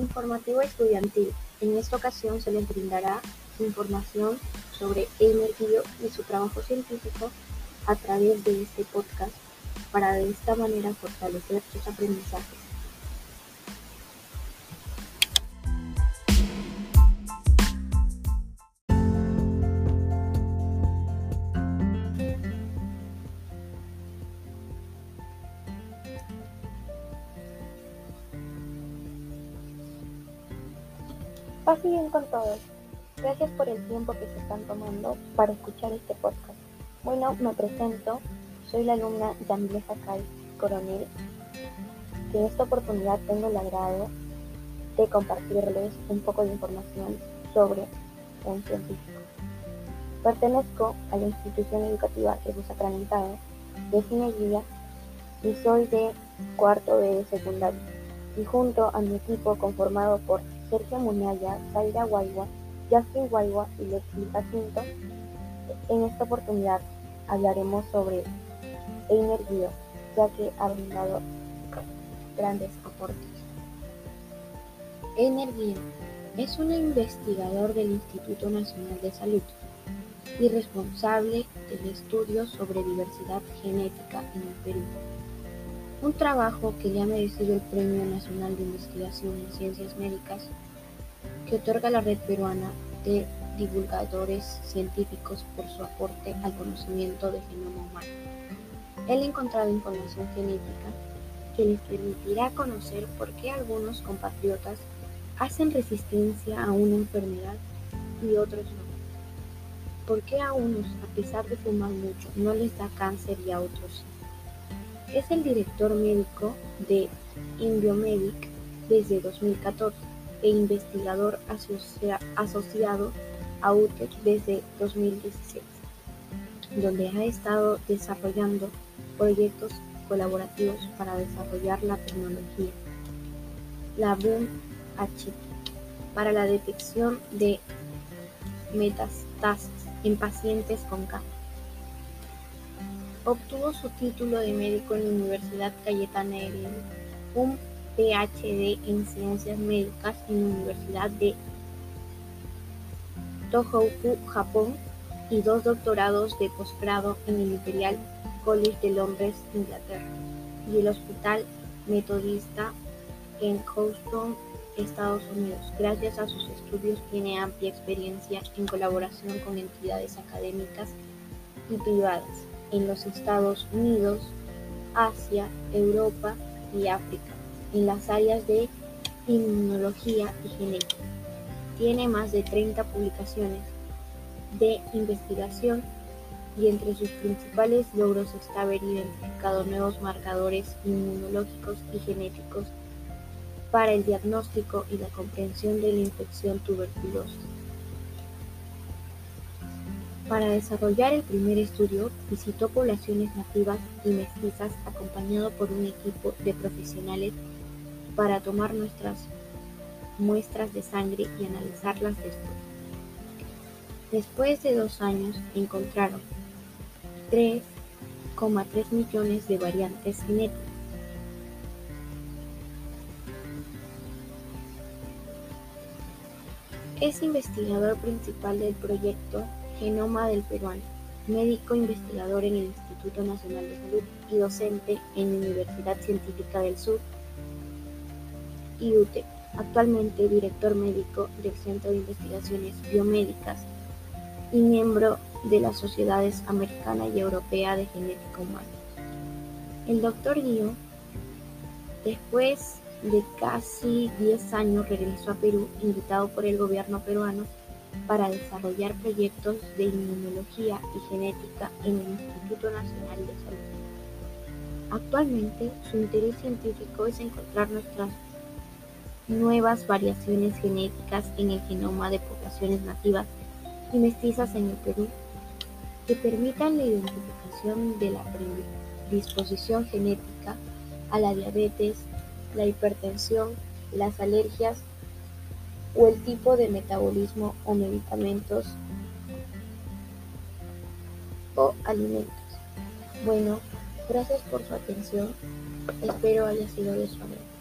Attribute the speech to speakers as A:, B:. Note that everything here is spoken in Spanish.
A: Informativo estudiantil. En esta ocasión se les brindará información sobre Eimer Guío y su trabajo científico a través de este podcast para de esta manera fortalecer sus aprendizajes.
B: Paz bien con todos. Gracias por el tiempo que se están tomando para escuchar este podcast. Bueno, me presento. Soy la alumna Yamile Sakai Coronel, que en esta oportunidad tengo el agrado de compartirles un poco de información sobre un científico. Pertenezco a la institución educativa fue sacramentado de Guía y soy de cuarto de secundaria. Y junto a mi equipo conformado por Sergio Munaya, Zaira Guayua, Justin Guayua y Lexi Jacinto. En esta oportunidad hablaremos sobre Einer ya que ha brindado grandes aportes.
A: Einer es un investigador del Instituto Nacional de Salud y responsable del estudio sobre diversidad genética en el Perú. Un trabajo que le ha merecido el Premio Nacional de Investigación en Ciencias Médicas que otorga la Red Peruana de Divulgadores Científicos por su aporte al conocimiento del genoma humano. Él ha encontrado información genética que les permitirá conocer por qué algunos compatriotas hacen resistencia a una enfermedad y otros no. ¿Por qué a unos, a pesar de fumar mucho, no les da cáncer y a otros sí? Es el director médico de Indiomedic desde 2014 e investigador asociado a UTEC desde 2016, donde ha estado desarrollando proyectos colaborativos para desarrollar la tecnología, la BOOM H, para la detección de metastasis en pacientes con cáncer. Obtuvo su título de médico en la Universidad Cayetana Heredia, un PhD en Ciencias Médicas en la Universidad de Tohoku, Japón, y dos doctorados de posgrado en el Imperial College de Londres, Inglaterra, y el Hospital Metodista en Houston, Estados Unidos. Gracias a sus estudios tiene amplia experiencia en colaboración con entidades académicas y privadas en los Estados Unidos, Asia, Europa y África, en las áreas de inmunología y genética. Tiene más de 30 publicaciones de investigación y entre sus principales logros está haber identificado nuevos marcadores inmunológicos y genéticos para el diagnóstico y la comprensión de la infección tuberculosa. Para desarrollar el primer estudio, visitó poblaciones nativas y mestizas acompañado por un equipo de profesionales para tomar nuestras muestras de sangre y analizarlas después. Después de dos años encontraron 3,3 millones de variantes genéticas. Es investigador principal del proyecto Genoma del Peruano, médico investigador en el Instituto Nacional de Salud y docente en la Universidad Científica del Sur y UTE, actualmente director médico del Centro de Investigaciones Biomédicas y miembro de las Sociedades Americana y Europea de Genética Humana. El doctor Guío, después de casi 10 años, regresó a Perú invitado por el gobierno peruano para desarrollar proyectos de inmunología y genética en el Instituto Nacional de Salud. Actualmente, su interés científico es encontrar nuevas variaciones genéticas en el genoma de poblaciones nativas y mestizas en el Perú que permitan la identificación de la predisposición genética a la diabetes, la hipertensión, las alergias o el tipo de metabolismo o medicamentos o alimentos. Bueno, gracias por su atención. Espero haya sido de su agrado.